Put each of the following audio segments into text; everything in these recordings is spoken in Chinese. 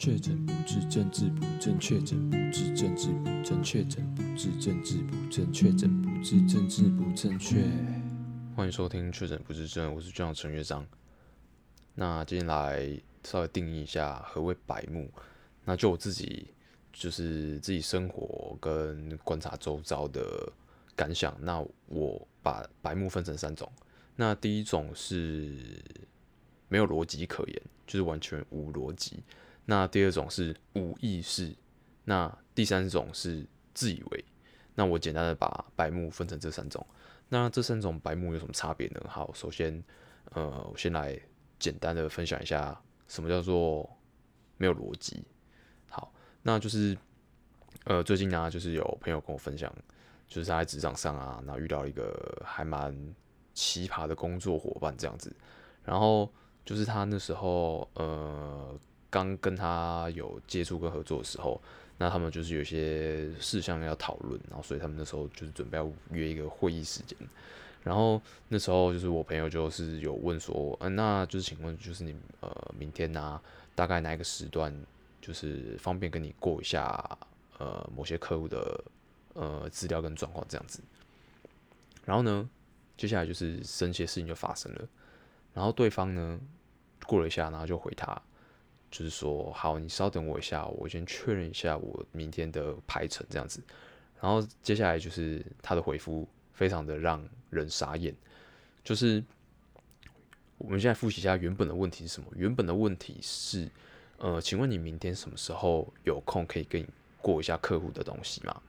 确诊不治，政治不正确；确诊不治，政治不正确；确诊不治，政治不正确；确诊不治，政治不正确。欢迎收听《确诊不治症》，我是队长陈乐章。那今天来稍微定义一下何谓白目。那就我自己就是自己生活跟观察周遭的感想。那我把白目分成三种。那第一种是没有逻辑可言，就是完全无逻辑。那第二种是无意识，那第三种是自以为。那我简单的把白目分成这三种。那这三种白目有什么差别呢？好，首先，呃，我先来简单的分享一下什么叫做没有逻辑。好，那就是，呃，最近呢，就是有朋友跟我分享，就是他在职场上啊，那遇到一个还蛮奇葩的工作伙伴这样子，然后就是他那时候，呃。刚跟他有接触跟合作的时候，那他们就是有些事项要讨论，然后所以他们那时候就是准备要约一个会议时间，然后那时候就是我朋友就是有问说，嗯、那就是请问就是你呃明天呢、大概哪一个时段就是方便跟你过一下呃某些客户的呃资料跟状况这样子，然后呢，接下来就是神奇的事情就发生了，然后对方呢过了一下，然后就回他。就是说，好，你稍等我一下，我先确认一下我明天的排程这样子。然后接下来就是他的回复，非常的让人傻眼。就是我们现在复习一下原本的问题是什么？原本的问题是，呃，请问你明天什么时候有空可以跟你过一下客户的东西吗？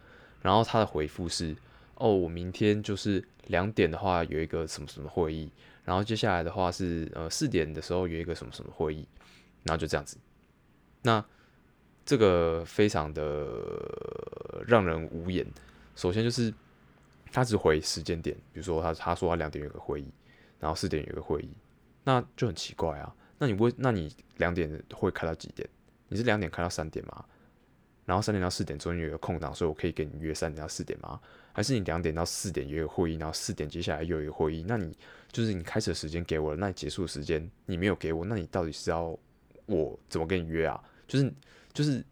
然后他的回复是，哦，我明天就是两点的话有一个什么什么会议，然后接下来的话是呃四点的时候有一个什么什么会议。然后就这样子，那这个非常的让人无言。首先就是他只回时间点，比如说他他说他两点有个会议，然后四点有个会议，那就很奇怪啊。那你不会，那你两点会开到几点？你是两点开到三点吗？然后三点到四点中间有个空档，所以我可以跟你约三点到四点吗？还是你两点到四点有会议，然后四点接下来又有一个会议？那你就是你开始的时间给我了，那你结束的时间你没有给我，那你到底是要？我怎么跟你约啊？就是就是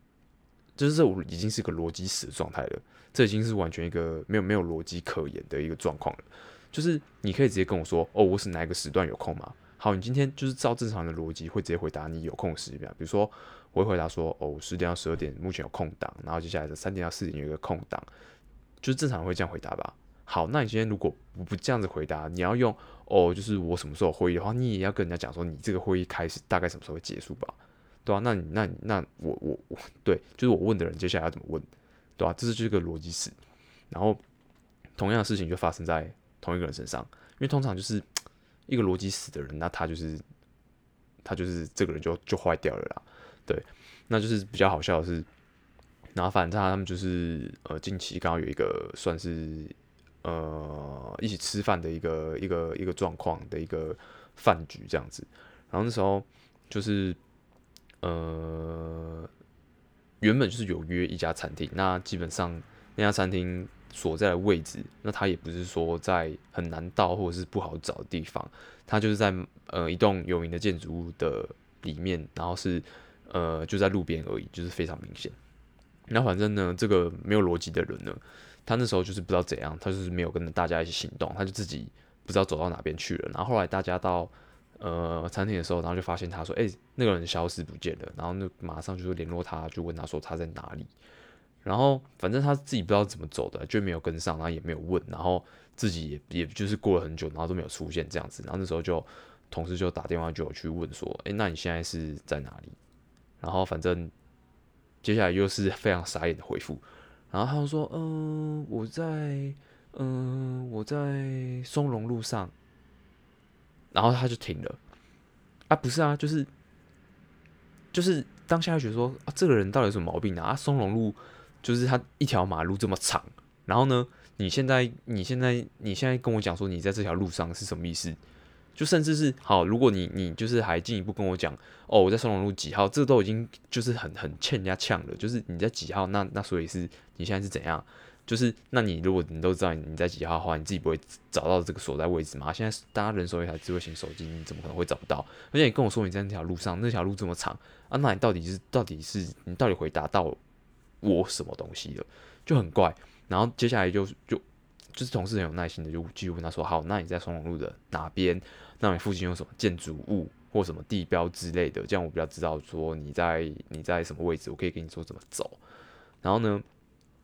就是这已经是个逻辑死的状态了，这已经是完全一个没有没有逻辑可言的一个状况了。就是你可以直接跟我说，哦，我是哪一个时段有空吗？好，你今天就是照正常的逻辑会直接回答你有空的时间，比如说我会回答说，哦，十点到十二点目前有空档，然后接下来的三点到四点有一个空档，就是正常会这样回答吧。好，那你今天如果不不这样子回答，你要用哦，就是我什么时候会议的话，你也要跟人家讲说，你这个会议开始大概什么时候会结束吧，对吧、啊？那那那我我我对，就是我问的人接下来要怎么问，对吧、啊？这是就是个逻辑死。然后同样的事情就发生在同一个人身上，因为通常就是一个逻辑死的人，那他就是他就是这个人就就坏掉了啦，对，那就是比较好笑的是，然后反正他们就是呃近期刚好有一个算是。呃，一起吃饭的一个一个一个状况的一个饭局这样子，然后那时候就是呃，原本就是有约一家餐厅，那基本上那家餐厅所在的位置，那它也不是说在很难到或者是不好找的地方，它就是在呃一栋有名的建筑物的里面，然后是呃就在路边而已，就是非常明显。那反正呢，这个没有逻辑的人呢。他那时候就是不知道怎样，他就是没有跟大家一起行动，他就自己不知道走到哪边去了。然后后来大家到呃餐厅的时候，然后就发现他说：“诶，那个人消失不见了。”然后就马上就是联络他，就问他说他在哪里。然后反正他自己不知道怎么走的，就没有跟上，然后也没有问，然后自己也也就是过了很久，然后都没有出现这样子。然后那时候就同事就打电话就有去问说：“诶，那你现在是在哪里？”然后反正接下来又是非常傻眼的回复。然后他就说：“嗯、我在，嗯、我在松隆路上。”然后他就停了。啊，不是啊，就是，就是当下就觉得说啊，这个人到底有什么毛病啊？啊，松隆路就是他一条马路这么长，然后呢，你现在，你现在，你现在跟我讲说你在这条路上是什么意思？就甚至是好，如果你你就是还进一步跟我讲哦，我在松龙路几号，这都已经就是很很欠人家呛了。就是你在几号，那那所以是你现在是怎样？就是那你如果你都知道你在几号的话，你自己不会找到这个所在位置吗？现在大家人手一台智慧型手机，你怎么可能会找不到？而且你跟我说你在那条路上，那条路这么长啊，那你到底是到底是你到底回答到我什么东西了？就很怪。然后接下来就就就是同事很有耐心的就继续问他说：“好，那你在双龙路的哪边？那你附近有什么建筑物或什么地标之类的？这样我比较知道说你在你在什么位置，我可以跟你说怎么走。”然后呢？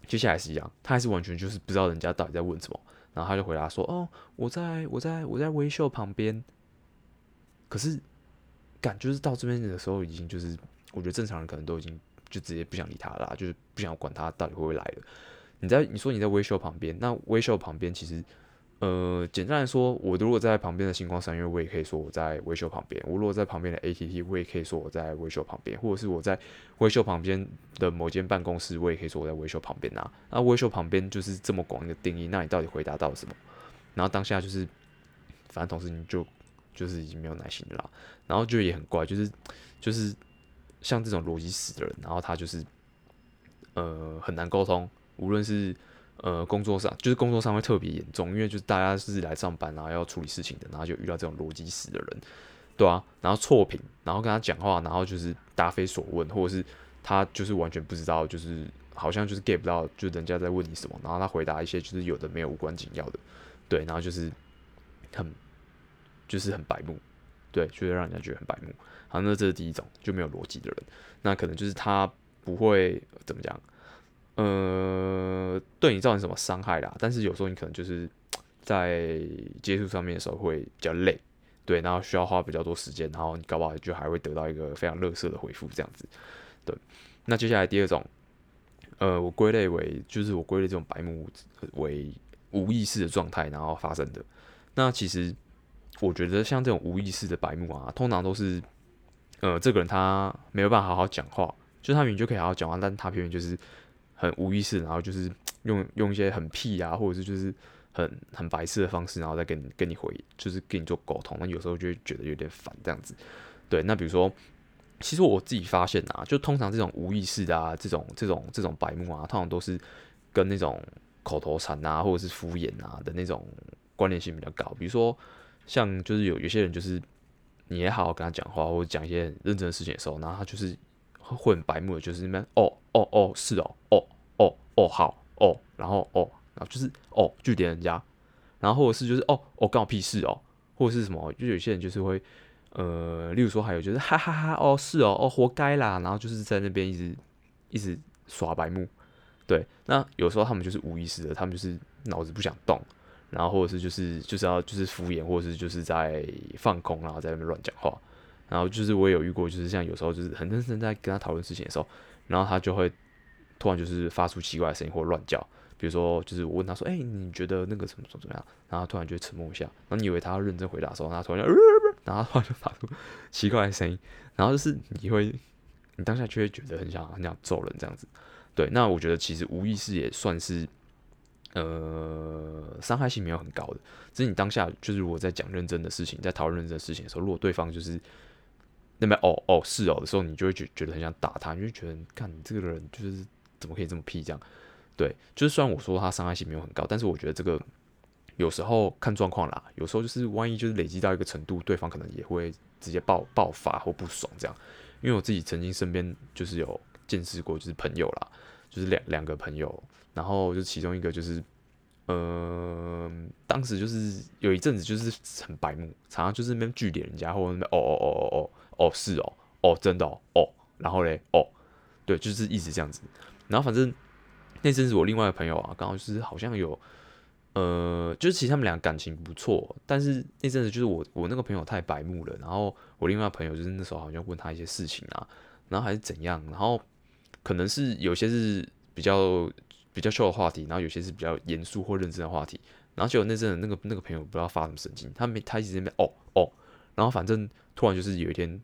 接下来是一样，他还是完全就是不知道人家到底在问什么，然后他就回答说：“哦，我在我在我在威秀旁边。”可是，感就是到这边的时候，已经就是我觉得正常人可能都已经就直接不想理他了啦，就是不想管他到底会不会来了。你在你说你在微秀旁边，那微秀旁边其实。呃，简单来说，我如果在旁边的星光三月，我也可以说我在微秀旁边；我如果在旁边的 ATT，我也可以说我在微秀旁边；或者是我在微秀旁边的某间办公室，我也可以说我在微秀旁边啊。那微秀旁边就是这么广一个定义，那你到底回答到什么？然后当下就是，反正同事你就就是已经没有耐心了啦，然后就也很怪，就是就是像这种逻辑死的人，然后他就是呃很难沟通，无论是。呃，工作上就是工作上会特别严重，因为就是大家是来上班然后要处理事情的，然后就遇到这种逻辑死的人，对啊，然后错评，然后跟他讲话，然后就是答非所问，或者是他就是完全不知道，就是好像就是 get 不到，就人家在问你什么，然后他回答一些就是有的没有无关紧要的，对，然后就是很就是很白目，对，就会让人家觉得很白目。好，那这是第一种就没有逻辑的人，那可能就是他不会怎么讲。呃，对你造成什么伤害啦？但是有时候你可能就是 在接触上面的时候会比较累，对，然后需要花比较多时间，然后你搞不好就还会得到一个非常垃圾的回复，这样子。对，那接下来第二种，呃，我归类为就是我归类这种白目为无意识的状态，然后发生的。那其实我觉得像这种无意识的白目啊，通常都是呃，这个人他没有办法好好讲话，就他明明就可以好好讲话，但他偏偏就是。很无意识，然后就是用用一些很屁啊，或者是就是很很白痴的方式，然后再跟你跟你回，就是跟你做沟通。那有时候就会觉得有点烦这样子。对，那比如说，其实我自己发现啊，就通常这种无意识的啊，这种这种这种白目啊，通常都是跟那种口头禅啊，或者是敷衍啊的那种关联性比较高。比如说，像就是有有些人就是你也好好跟他讲话，或者讲一些认真的事情的时候，然后他就是。混白目的，就是那边哦哦哦是哦哦哦哦好哦，然后哦，然后就是哦句点人家，然后或者是就是哦哦干我屁事哦，或者是什么，就有些人就是会呃，例如说还有就是哈哈哈哦是哦哦活该啦，然后就是在那边一直一直耍白目，对，那有时候他们就是无意识的，他们就是脑子不想动，然后或者是就是就是要就是敷衍，或者是就是在放空，然后在那边乱讲话。然后就是我也有遇过，就是像有时候就是很认真在跟他讨论事情的时候，然后他就会突然就是发出奇怪的声音或乱叫，比如说就是我问他说：“哎、你觉得那个什么什么怎么样？”然后他突然就沉默一下，然后你以为他要认真回答的时候，他突然就，然后他突然就发出奇怪的声音，然后就是你会，你当下就会觉得很想很想揍人这样子。对，那我觉得其实无意识也算是，呃，伤害性没有很高的，只是你当下就是如果在讲认真的事情，在讨论认真的事情的时候，如果对方就是。那边哦哦是哦的时候，你就会觉觉得很想打他，你就觉得看你这个人就是怎么可以这么屁这样？对，就是虽然我说他伤害性没有很高，但是我觉得这个有时候看状况啦，有时候就是万一就是累积到一个程度，对方可能也会直接爆爆发或不爽这样。因为我自己曾经身边就是有见识过，就是朋友啦，就是两两个朋友，然后就其中一个就是，呃，当时就是有一阵子就是很白目，常常就是那边句点人家，或者那边哦哦哦哦哦。哦，是哦，哦，真的哦，哦，然后嘞，哦，对，就是一直这样子。然后反正那阵子我另外一个朋友啊，刚好就是好像有，呃，就是其实他们俩感情不错，但是那阵子就是我我那个朋友太白目了，然后我另外一个朋友就是那时候好像问他一些事情啊，然后还是怎样，然后可能是有些是比较比较秀的话题，然后有些是比较严肃或认真的话题，然后结果那阵子那个那个朋友不知道发什么神经，他没他一直在那边哦哦，然后反正。突然就是有一天，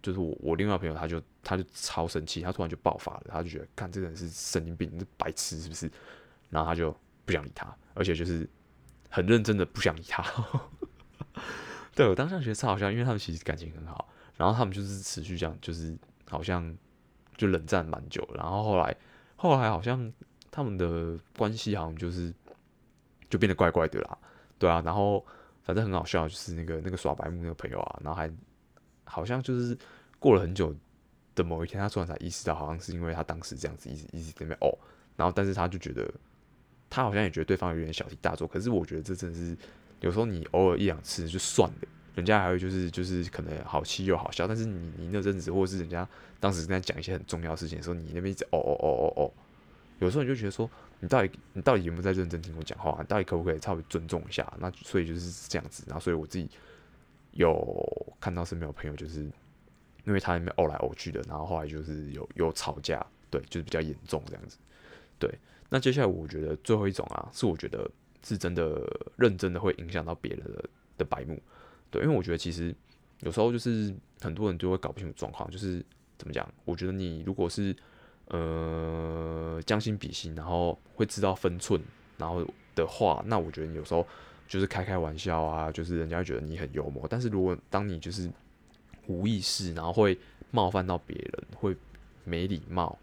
就是我我另外朋友他就他就超生气，他突然就爆发了，他就觉得看这个人是神经病，是白痴是不是？然后他就不想理他，而且就是很认真的不想理他。对，我当时觉得超好笑，因为他们其实感情很好，然后他们就是持续这样，就是好像就冷战蛮久，然后后来后来好像他们的关系好像就是就变得怪怪的啦，对啊，然后反正很好笑，就是那个那个耍白目那个朋友啊，然后还好像就是过了很久的某一天，他突然才意识到，好像是因为他当时这样子一直一直在那边哦，然后但是他就觉得他好像也觉得对方有点小题大做，可是我觉得这真的是有时候你偶尔一两次就算了。人家还会就是就是可能好气又好笑，但是你你那阵子或者是人家当时在讲一些很重要的事情的时候，你那边一直哦哦哦哦哦，有时候你就觉得说你到底你到底有没有在认真听我讲话？你到底可不可以稍微尊重一下？那所以就是这样子，然后所以我自己有看到身边有朋友就是因为他那边殴来殴去的，然后后来就是有有吵架，对，就是比较严重这样子。对，那接下来我觉得最后一种啊，是我觉得是真的认真的会影响到别人的的白目。对，因为我觉得其实有时候就是很多人就会搞不清楚状况，就是怎么讲？我觉得你如果是呃将心比心，然后会知道分寸，然后的话，那我觉得有时候就是开开玩笑啊，就是人家觉得你很幽默。但是如果当你就是无意识，然后会冒犯到别人，会没礼貌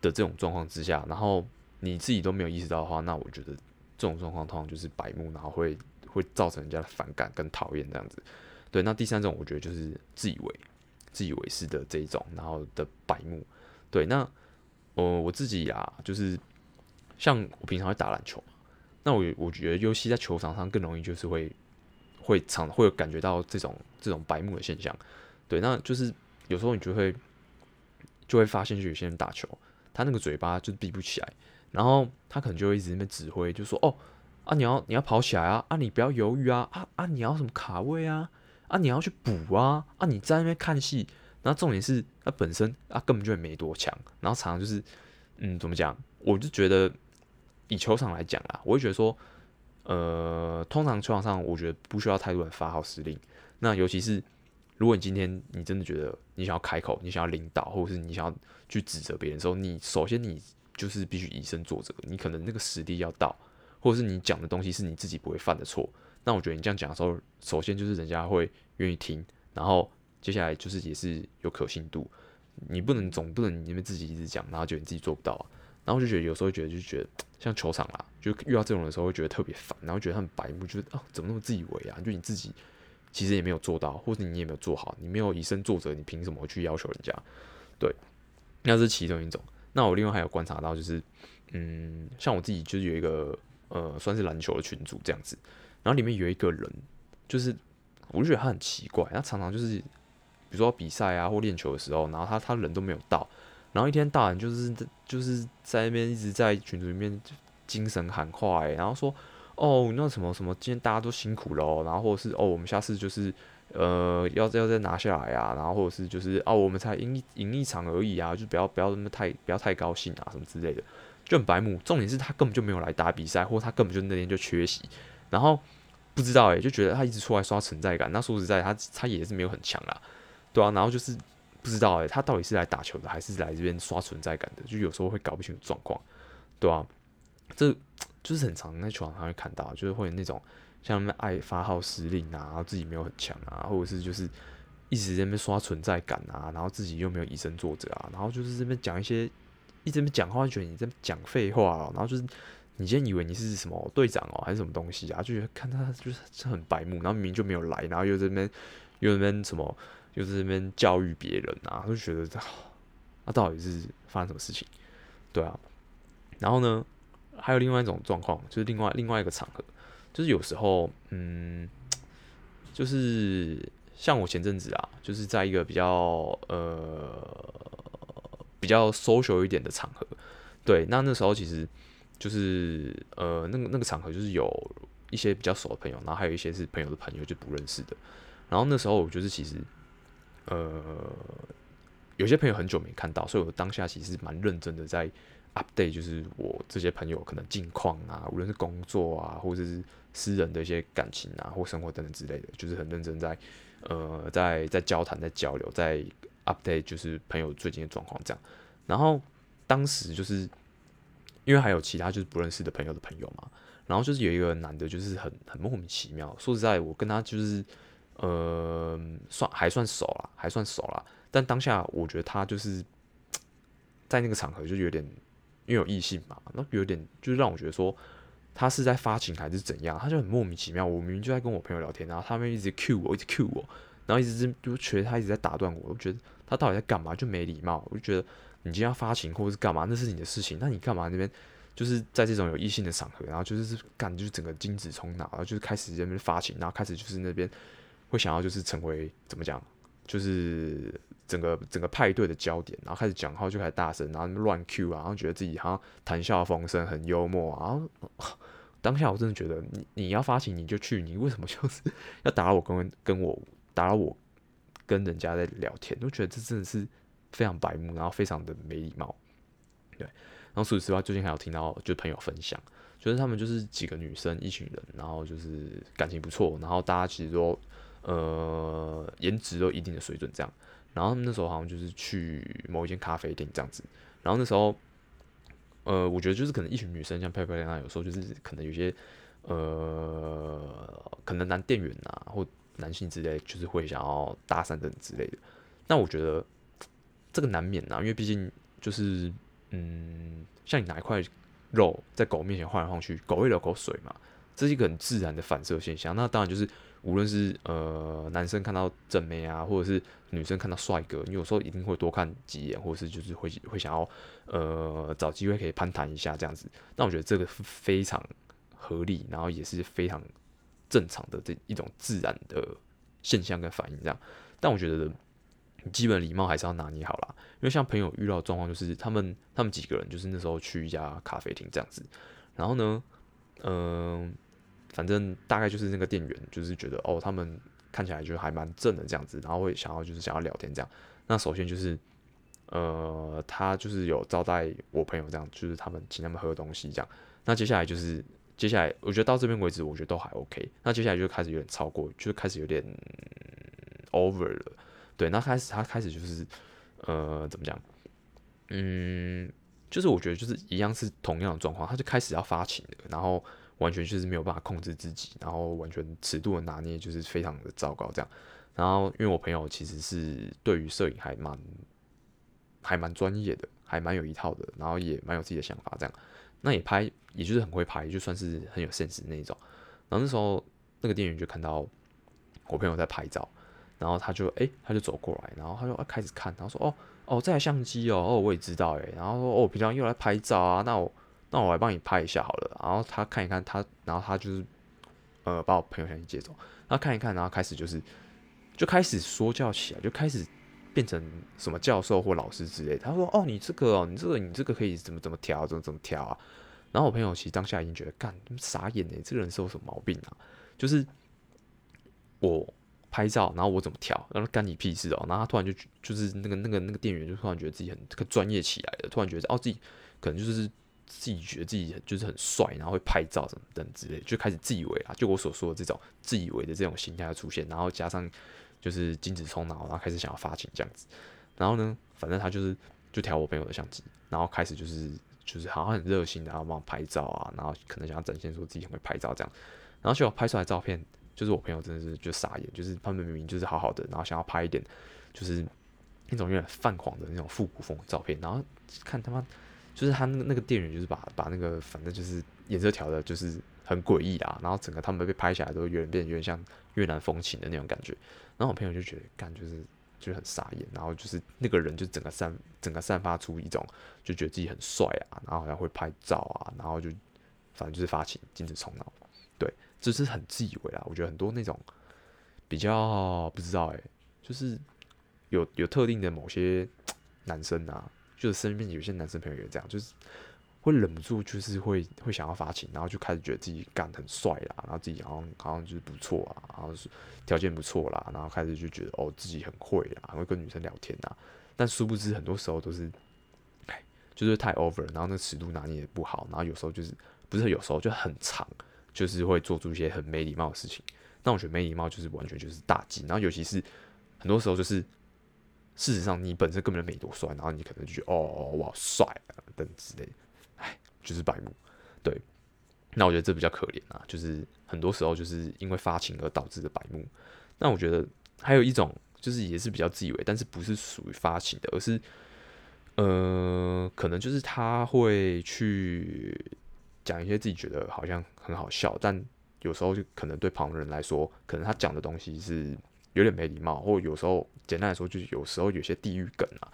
的这种状况之下，然后你自己都没有意识到的话，那我觉得这种状况通常就是白目，然后会。会造成人家的反感跟讨厌这样子，对。那第三种我觉得就是自以为、自以为是的这一种，然后的白目，对。那呃我自己啊，就是像我平常会打篮球，那我我觉得尤其在球场上更容易就是会会常会有感觉到这种这种白目的现象，对。那就是有时候你就会就会发现，就有些人打球，他那个嘴巴就闭不起来，然后他可能就会一直在那边指挥，就说哦。啊，你要你要跑起来啊！啊，你不要犹豫啊！啊啊，你要什么卡位啊？啊，你要去补啊！啊，你在那边看戏，然后重点是他本身啊根本就没多强，然后常常就是，嗯，怎么讲？我就觉得以球场来讲啊，我会觉得说，呃，通常球场上我觉得不需要太多人发号施令。那尤其是如果你今天你真的觉得你想要开口，你想要领导，或者是你想要去指责别人的时候，你首先你就是必须以身作则，你可能那个实力要到。或者是你讲的东西是你自己不会犯的错，那我觉得你这样讲的时候，首先就是人家会愿意听，然后接下来就是也是有可信度。你不能总不能你们自己一直讲，然后觉得你自己做不到啊。然后就觉得有时候觉得就觉得像球场啦，就遇到这种的时候会觉得特别烦，然后觉得他很白目，觉得哦怎么那么自以为啊？就你自己其实也没有做到，或者你也没有做好，你没有以身作则，你凭什么去要求人家？对，那是其中一种。那我另外还有观察到就是，嗯，像我自己就是有一个。呃，算是篮球的群组这样子，然后里面有一个人，就是我就觉得他很奇怪，他常常就是，比如说比赛啊或练球的时候，然后他他人都没有到，然后一天到晚就是就是在那边一直在群组里面精神喊话，然后说哦那什么什么，今天大家都辛苦了，然后或者是哦我们下次就是呃要要再拿下来啊，然后或者是就是哦我们才赢赢一场而已啊，就不要不要那么太不要太高兴啊什么之类的。就很白目，重点是他根本就没有来打比赛，或他根本就那天就缺席，然后不知道诶、就觉得他一直出来刷存在感。那说实在，他他也是没有很强啦，对啊，然后就是不知道诶、他到底是来打球的，还是来这边刷存在感的？就有时候会搞不清楚状况，对啊，这就是很常在球场上会看到，就是会有那种像他们爱发号施令啊，然后自己没有很强啊，或者是就是一直在那边刷存在感啊，然后自己又没有以身作则啊，然后就是这边讲一些。一直在讲话，觉得你在讲废话，然后就是你今天以为你是什么队长哦，还是什么东西啊？就觉得看他就是很白目，然后明明就没有来，然后又在那边又那边什么，就是那边教育别人啊，就觉得他、啊、到底是发生什么事情？对啊，然后呢，还有另外一种状况，就是另外另外一个场合，就是有时候，嗯，就是像我前阵子啊，就是在一个比较呃。比较 social 一点的场合，对，那那时候其实就是呃，那个那个场合就是有一些比较熟的朋友，然后还有一些是朋友的朋友就不认识的。然后那时候我就是其实呃，有些朋友很久没看到，所以我当下其实蛮认真的在 update，就是我这些朋友可能近况啊，无论是工作啊，或者是私人的一些感情啊，或生活等等之类的，就是很认真在呃，在在交谈，在交流，在。update 就是朋友最近的状况这样，然后当时就是因为还有其他就是不认识的朋友的朋友嘛，然后就是有一个男的，就是很很莫名其妙。说实在，我跟他就是呃算还算熟啦，还算熟啦。但当下我觉得他就是在那个场合就有点因为有异性嘛，那有点就是让我觉得说他是在发情还是怎样，他就很莫名其妙。我明明就在跟我朋友聊天，然后他们一直 cue 我，一直 cue 我，然后一直就觉得他一直在打断我，我觉得他到底在干嘛，就没礼貌。我就觉得你今天要发情或者是干嘛，那是你的事情，那你干嘛那边就是在这种有异性的场合，然后就是干就是整个精子冲脑，然后就是开始在那边发情，然后开始就是那边会想要就是成为怎么讲，就是。整个整个派对的焦点，然后开始讲话就开始大声，然后乱 Q 啊，然后觉得自己好像谈笑风生，很幽默啊。然后当下我真的觉得，你你要发情你就去，你为什么就是 要打扰我跟跟我打扰我跟人家在聊天？我觉得这真的是非常白目，然后非常的没礼貌。对，然后说实话，最近还有听到就朋友分享，就是他们就是几个女生一群人，然后就是感情不错，然后大家其实都呃颜值都一定的水准这样。然后那时候好像就是去某一间咖啡店这样子，然后那时候，呃，我觉得就是可能一群女生像漂漂亮亮，有时候就是可能有些，呃，可能男店员啊或男性之类，就是会想要搭讪等之类的。但我觉得这个难免呐，因为毕竟就是，嗯，像你拿一块肉在狗面前晃来晃去，狗会流口水嘛，这是一个很自然的反射现象。那当然就是。无论是呃男生看到正妹啊，或者是女生看到帅哥，你有时候一定会多看几眼，或者是就是会会想要呃找机会可以攀谈一下这样子。那我觉得这个非常合理，然后也是非常正常的这一种自然的现象跟反应这样。但我觉得基本礼貌还是要拿捏好啦，因为像朋友遇到状况就是他们他们几个人就是那时候去一家咖啡厅这样子，然后呢，嗯、反正大概就是那个店员，就是觉得哦，他们看起来就还蛮正的这样子，然后会想要就是想要聊天这样。那首先就是，呃，他就是有招待我朋友这样，就是他们请他们喝东西这样。那接下来就是接下来，我觉得到这边为止，我觉得都还 OK。那接下来就开始有点超过，就开始有点 over 了。对，那开始他开始就是呃，怎么讲？嗯，就是我觉得就是一样是同样的状况，他就开始要发情了，然后。完全就是没有办法控制自己，然后完全尺度的拿捏就是非常的糟糕这样。然后因为我朋友其实是对于摄影还蛮还蛮专业的，还蛮有一套的，然后也蛮有自己的想法这样。那也拍，也就是很会拍，就算是很有现实那一种。然后那时候那个店员就看到我朋友在拍照，然后他就诶、他就走过来，然后他就开始看，然后说哦哦这台相机哦哦我也知道诶。然后说哦平常又来拍照啊，那我。那我来帮你拍一下好了，然后他看一看他，然后他就是，呃，把我朋友相机借走，他看一看，然后开始就是，就开始说教起来，就开始变成什么教授或老师之类。他说：“哦，你这个哦，你这个你这个可以怎么怎么调，怎么怎么调啊？”然后我朋友其实当下已经觉得，干傻眼呢，这个人是有什么毛病啊？就是我拍照，然后我怎么调，然后干你屁事哦？然后他突然就就是那个那个那个店员就突然觉得自己很很专业起来了，突然觉得哦自己可能就是。自己觉得自己就是很帅，然后会拍照什么等之类，就开始自以为啊，就我所说的这种自以为的这种心态出现，然后加上就是精子冲脑，然后开始想要发情这样子。然后呢，反正他就是就调我朋友的相机，然后开始就是就是好像很热心的，然后帮我拍照啊，然后可能想要展现说自己很会拍照这样。然后结果拍出来照片，就是我朋友真的是就傻眼，就是他们明明就是好好的，然后想要拍一点就是那种有点泛黄的那种复古风的照片，然后看他妈。就是他那个那个店员，就是把把那个反正就是颜色调的，就是很诡异啦。然后整个他们被拍下来都有点变，有点像越南风情的那种感觉。然后我朋友就觉得，干就是就很傻眼。然后就是那个人就整个散整个散发出一种就觉得自己很帅啊，然后好像会拍照啊，然后就反正就是发情，精神冲脑。对，就是很自以为啊。我觉得很多那种比较不知道哎、就是有有特定的某些男生啊。就是身边有些男生朋友也这样，就是会忍不住，就是会会想要发情，然后就开始觉得自己干很帅啦，然后自己好像好像就是不错啊，然后是条件不错啦，然后开始就觉得哦自己很会啦，会跟女生聊天啊，但殊不知很多时候都是，哎，就是太 over，然后那尺度拿捏也不好，然后有时候就是不是有时候就很长，就是会做出一些很没礼貌的事情。那我觉得没礼貌就是完全就是大忌，然后尤其是很多时候就是。事实上，你本身根本就没多帅，然后你可能就觉得哦，我好帅啊，等之类的，哎，就是白目。对，那我觉得这比较可怜啊，就是很多时候就是因为发情而导致的白目。那我觉得还有一种，就是也是比较自以为，但是不是属于发情的，而是呃，可能就是他会去讲一些自己觉得好像很好笑，但有时候就可能对旁人来说，可能他讲的东西是有点没礼貌，或有时候简单来说，就是有时候有些地域梗啊，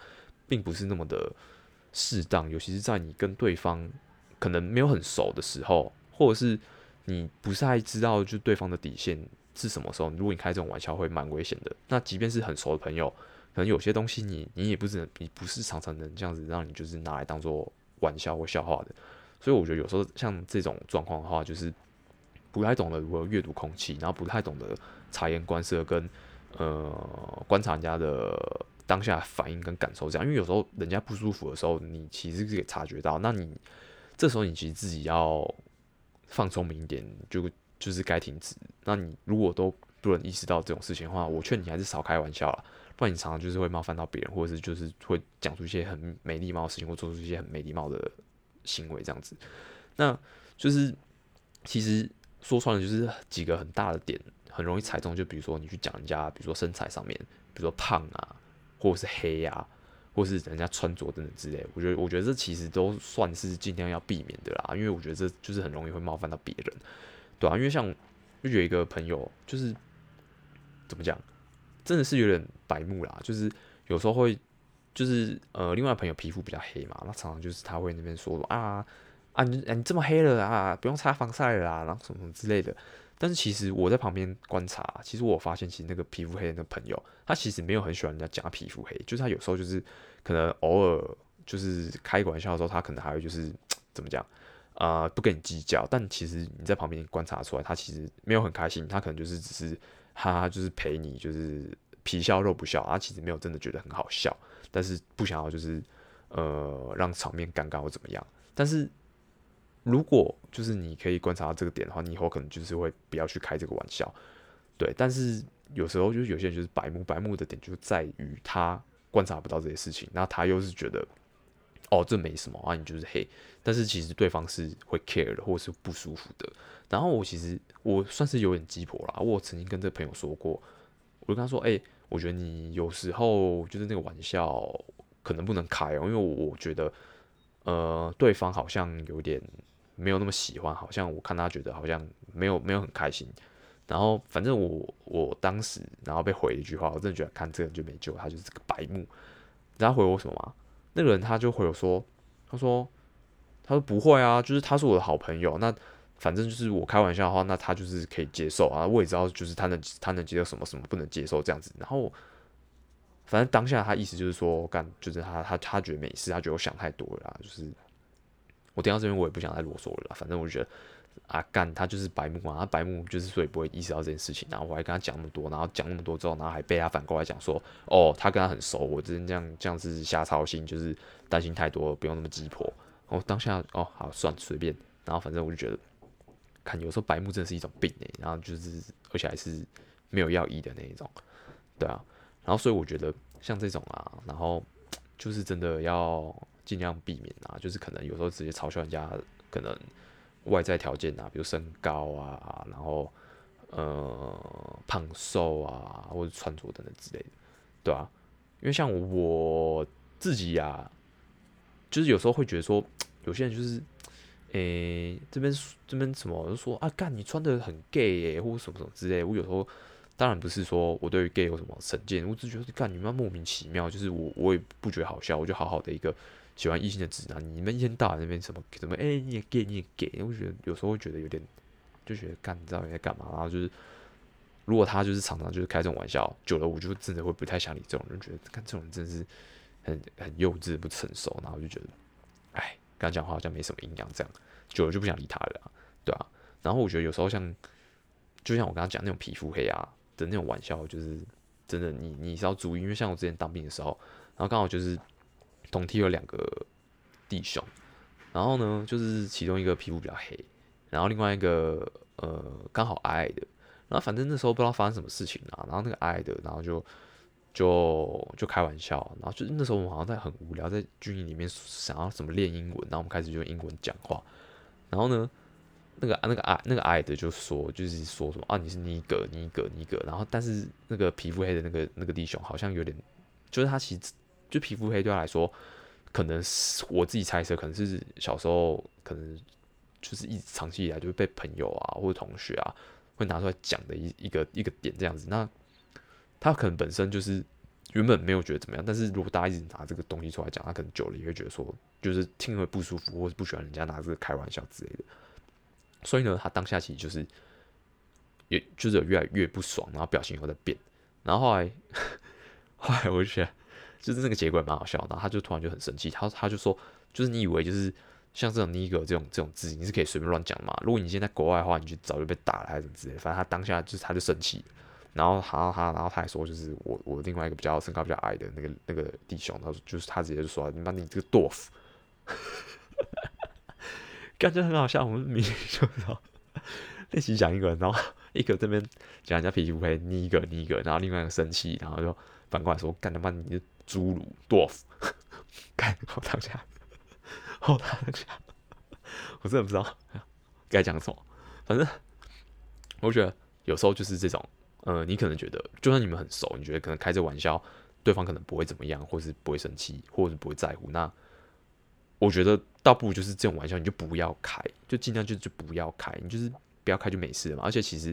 并不是那么的适当，尤其是在你跟对方可能没有很熟的时候，或者是你不太知道就对方的底线是什么时候，如果你开这种玩笑会蛮危险的。那即便是很熟的朋友，可能有些东西你你也不是你不是常常能这样子让你就是拿来当做玩笑或笑话的。所以我觉得有时候像这种状况的话，就是不太懂得如何阅读空气，然后不太懂得察言观色跟呃观察人家的当下反应跟感受这样。因为有时候人家不舒服的时候，你其实是可以察觉到。那你这时候你其实自己要放聪明一点，就就是该停止。那你如果都不能意识到这种事情的话，我劝你还是少开玩笑了，不然你常常就是会冒犯到别人，或者是就是会讲出一些很没礼貌的事情，或做出一些很没礼貌的行为这样子。那就是其实说穿了就是几个很大的点，很容易踩中。就比如说你去讲人家，比如说身材上面，比如说胖啊，或者是黑呀、啊。或是人家穿着等等之类，我觉得，我觉得这其实都算是尽量要避免的啦，因为我觉得这就是很容易会冒犯到别人，对啊，因为像就有一个朋友，就是怎么讲，真的是有点白目啦，就是有时候会，就是呃，另外朋友皮肤比较黑嘛，那常常就是他会那边说啊啊你你这么黑了啊，不用擦防晒啦，然后什么什么之类的。但是其实我在旁边观察，其实我发现，其实那个皮肤黑的朋友，他其实没有很喜欢人家讲皮肤黑，就是他有时候就是可能偶尔就是开个玩笑的时候，他可能还会就是 怎么讲啊、不跟你计较。但其实你在旁边观察出来，他其实没有很开心，他可能就是只是他就是陪你，就是皮笑肉不笑，他其实没有真的觉得很好笑，但是不想要就是呃让场面尴尬或怎么样，但是。如果就是你可以观察到这个点的话，你以后可能就是会不要去开这个玩笑，对。但是有时候就是有些人就是白目，白目的点就在于他观察不到这些事情，那他又是觉得哦这没什么啊，你就是黑。但是其实对方是会 care 的，或是不舒服的。然后我其实我算是有点鸡婆啦，我曾经跟这个朋友说过，我就跟他说，哎、我觉得你有时候就是那个玩笑可能不能开哦，因为我觉得呃对方好像有点。没有那么喜欢，好像我看他觉得好像没有没有很开心，然后反正我我当时然后被回一句话，我真的觉得看这个人就没救，他就是个白目。你知道回我什么吗？那个人他就回我说，他说他说不会啊，就是他是我的好朋友，那反正就是我开玩笑的话，那他就是可以接受啊，我也知道就是他能他能接受什么什么不能接受这样子，然后反正当下他意思就是说干就是他他他觉得没事，他觉得我想太多了，就是。我听到这边，我也不想再啰嗦了啦。反正我觉得，啊干，他就是白目啊，他白目就是所以不会意识到这件事情。然后我还跟他讲那么多，然后讲那么多之后，然后还被他反过来讲说，哦，他跟他很熟，我之前这样这样是瞎操心，就是担心太多，不用那么急迫。我当下哦，好算随便。然后反正我就觉得，看有时候白目真的是一种病哎。然后就是而且还是没有要医的那一种，对啊。然后所以我觉得像这种啊，然后就是真的要。尽量避免啊，就是可能有时候直接嘲笑人家，可能外在条件啊，比如身高啊，然后呃胖瘦啊，或者穿着等等之类的，对啊，因为像我自己呀、啊，就是有时候会觉得说，有些人就是，诶、这边这边什么，就说啊，干你穿得很 gay 耶、或者什么什么之类，我有时候。当然不是说我对 gay 有什么成见，我只觉得干你们莫名其妙，就是我我也不觉得好笑，我就好好的一个喜欢异性的直男，你们一天到晚那边什么什么，哎、你也 gay 你也 gay，我觉得有时候会觉得有点就觉得干你知道你在干嘛，然后就是如果他就是常常就是开这种玩笑，久了我就真的会不太想理这种人，觉得看这种人真是很很幼稚不成熟，然后就觉得哎跟他讲话好像没什么营养，这样久了就不想理他了，对啊，然后我觉得有时候像就像我刚刚讲那种皮肤黑啊。的那种玩笑，就是真的，你你是要注意，因为像我之前当兵的时候，然后刚好就是同梯有两个弟兄，然后呢，就是其中一个皮肤比较黑，然后另外一个呃刚好矮矮的，然后反正那时候不知道发生什么事情啊，然后那个矮矮的，然后就就就开玩笑，然后就那时候我们好像在很无聊，在军营里面想要怎么练英文，然后我们开始就用英文讲话，然后呢。那个，那个矮，那个矮的就说，就是说什么啊，你是尼格，尼格，尼格。然后，但是那个皮肤黑的那个那个弟兄好像有点，就是他其实就皮肤黑对他来说，可能是我自己猜测，可能是小时候可能就是一直长期以来就被朋友啊或者同学啊会拿出来讲的一一个一个点这样子。那他可能本身就是原本没有觉得怎么样，但是如果大家一直拿这个东西出来讲，他可能久了也会觉得说，就是听了会不舒服，或是不喜欢人家拿这个开玩笑之类的。所以呢，他当下其实就是，也就是越来越不爽，然后表情又在变。然后后来，后来我就觉得，就是那个结果蛮好笑。然后他就突然就很生气，他他就说，就是你以为就是像这种 nigger 这种这种字，你是可以随便乱讲嘛？如果你现在国外的话，你就早就被打了还是什么之类的。反正他当下就是他就生气，然后他他然后他还说，就是我我另外一个比较身高比较矮的那个那个弟兄，他说就是他直接就说，你妈你这个 dwarf。感觉很好笑，我们明明就知道练习讲一个，然后一个这边讲人家脾气不黑，你一个你一个，然后另外一个生气，然后就反过来说干他妈你是侏儒 dwarf，干好当下，好当下，我真的不知道 该讲什么，反正我觉得有时候就是这种，呃，你可能觉得就算你们很熟，你觉得可能开这玩笑，对方可能不会怎么样，或是不会生气，或者是不会在乎，那。我觉得倒不如就是这种玩笑，你就不要开，就尽量就就不要开，你就是不要开就没事嘛。而且其实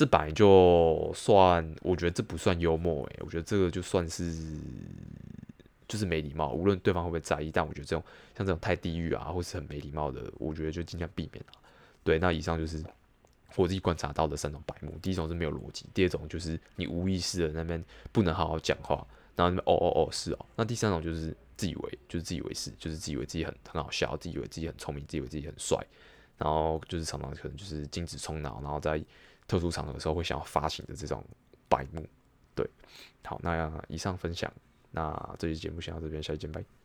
这本来就算，我觉得这不算幽默诶，我觉得这个就算是就是没礼貌，无论对方会不会在意，但我觉得这种像这种太地狱啊，或是很没礼貌的，我觉得就尽量避免了。对，那以上就是我自己观察到的三种白目。第一种是没有逻辑，第二种就是你无意识的那边不能好好讲话，然后那边哦哦哦是哦，那第三种就是。自以为就是自以为是，就是自以为自己很很好笑，自以为自己很聪明，自以为自己很帅，然后就是常常可能就是精子冲脑，然后在特殊场合的时候会想要发行的这种白目。对，好，那以上分享，那这期节目先到这边，下期见，拜。